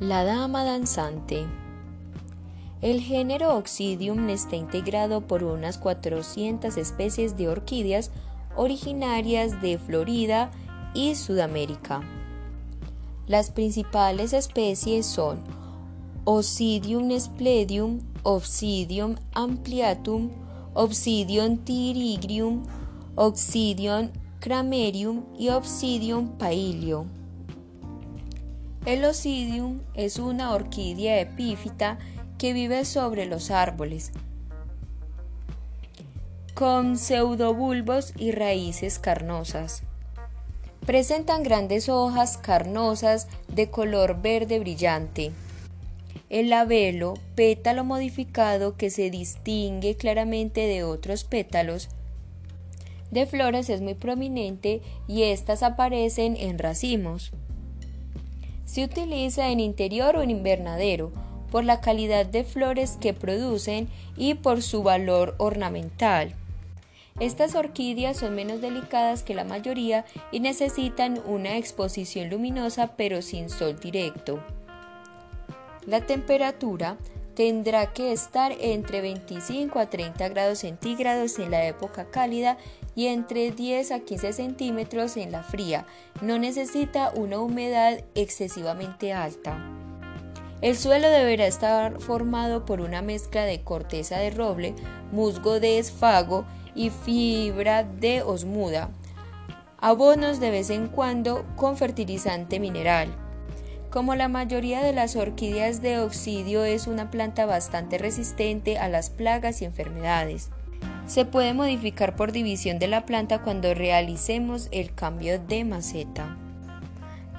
La dama danzante. El género Oxidium está integrado por unas 400 especies de orquídeas originarias de Florida y Sudamérica. Las principales especies son Oxidium spledium, Oxidium ampliatum, Oxidium tirigrium, Oxidium cramerium y Oxidium pailio. El Oxidium es una orquídea epífita que vive sobre los árboles, con pseudobulbos y raíces carnosas. Presentan grandes hojas carnosas de color verde brillante. El labelo, pétalo modificado que se distingue claramente de otros pétalos de flores es muy prominente y éstas aparecen en racimos. Se utiliza en interior o en invernadero por la calidad de flores que producen y por su valor ornamental. Estas orquídeas son menos delicadas que la mayoría y necesitan una exposición luminosa pero sin sol directo. La temperatura tendrá que estar entre 25 a 30 grados centígrados en la época cálida y entre 10 a 15 centímetros en la fría. No necesita una humedad excesivamente alta. El suelo deberá estar formado por una mezcla de corteza de roble, musgo de esfago y fibra de osmuda. Abonos de vez en cuando con fertilizante mineral. Como la mayoría de las orquídeas de oxidio es una planta bastante resistente a las plagas y enfermedades. Se puede modificar por división de la planta cuando realicemos el cambio de maceta.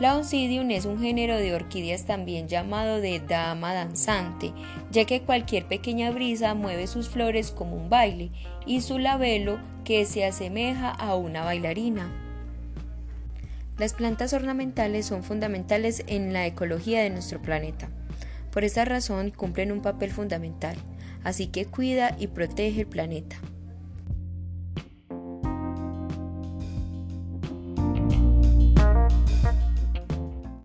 La Oncidium es un género de orquídeas también llamado de dama danzante, ya que cualquier pequeña brisa mueve sus flores como un baile y su labelo que se asemeja a una bailarina. Las plantas ornamentales son fundamentales en la ecología de nuestro planeta. Por esta razón cumplen un papel fundamental, así que cuida y protege el planeta.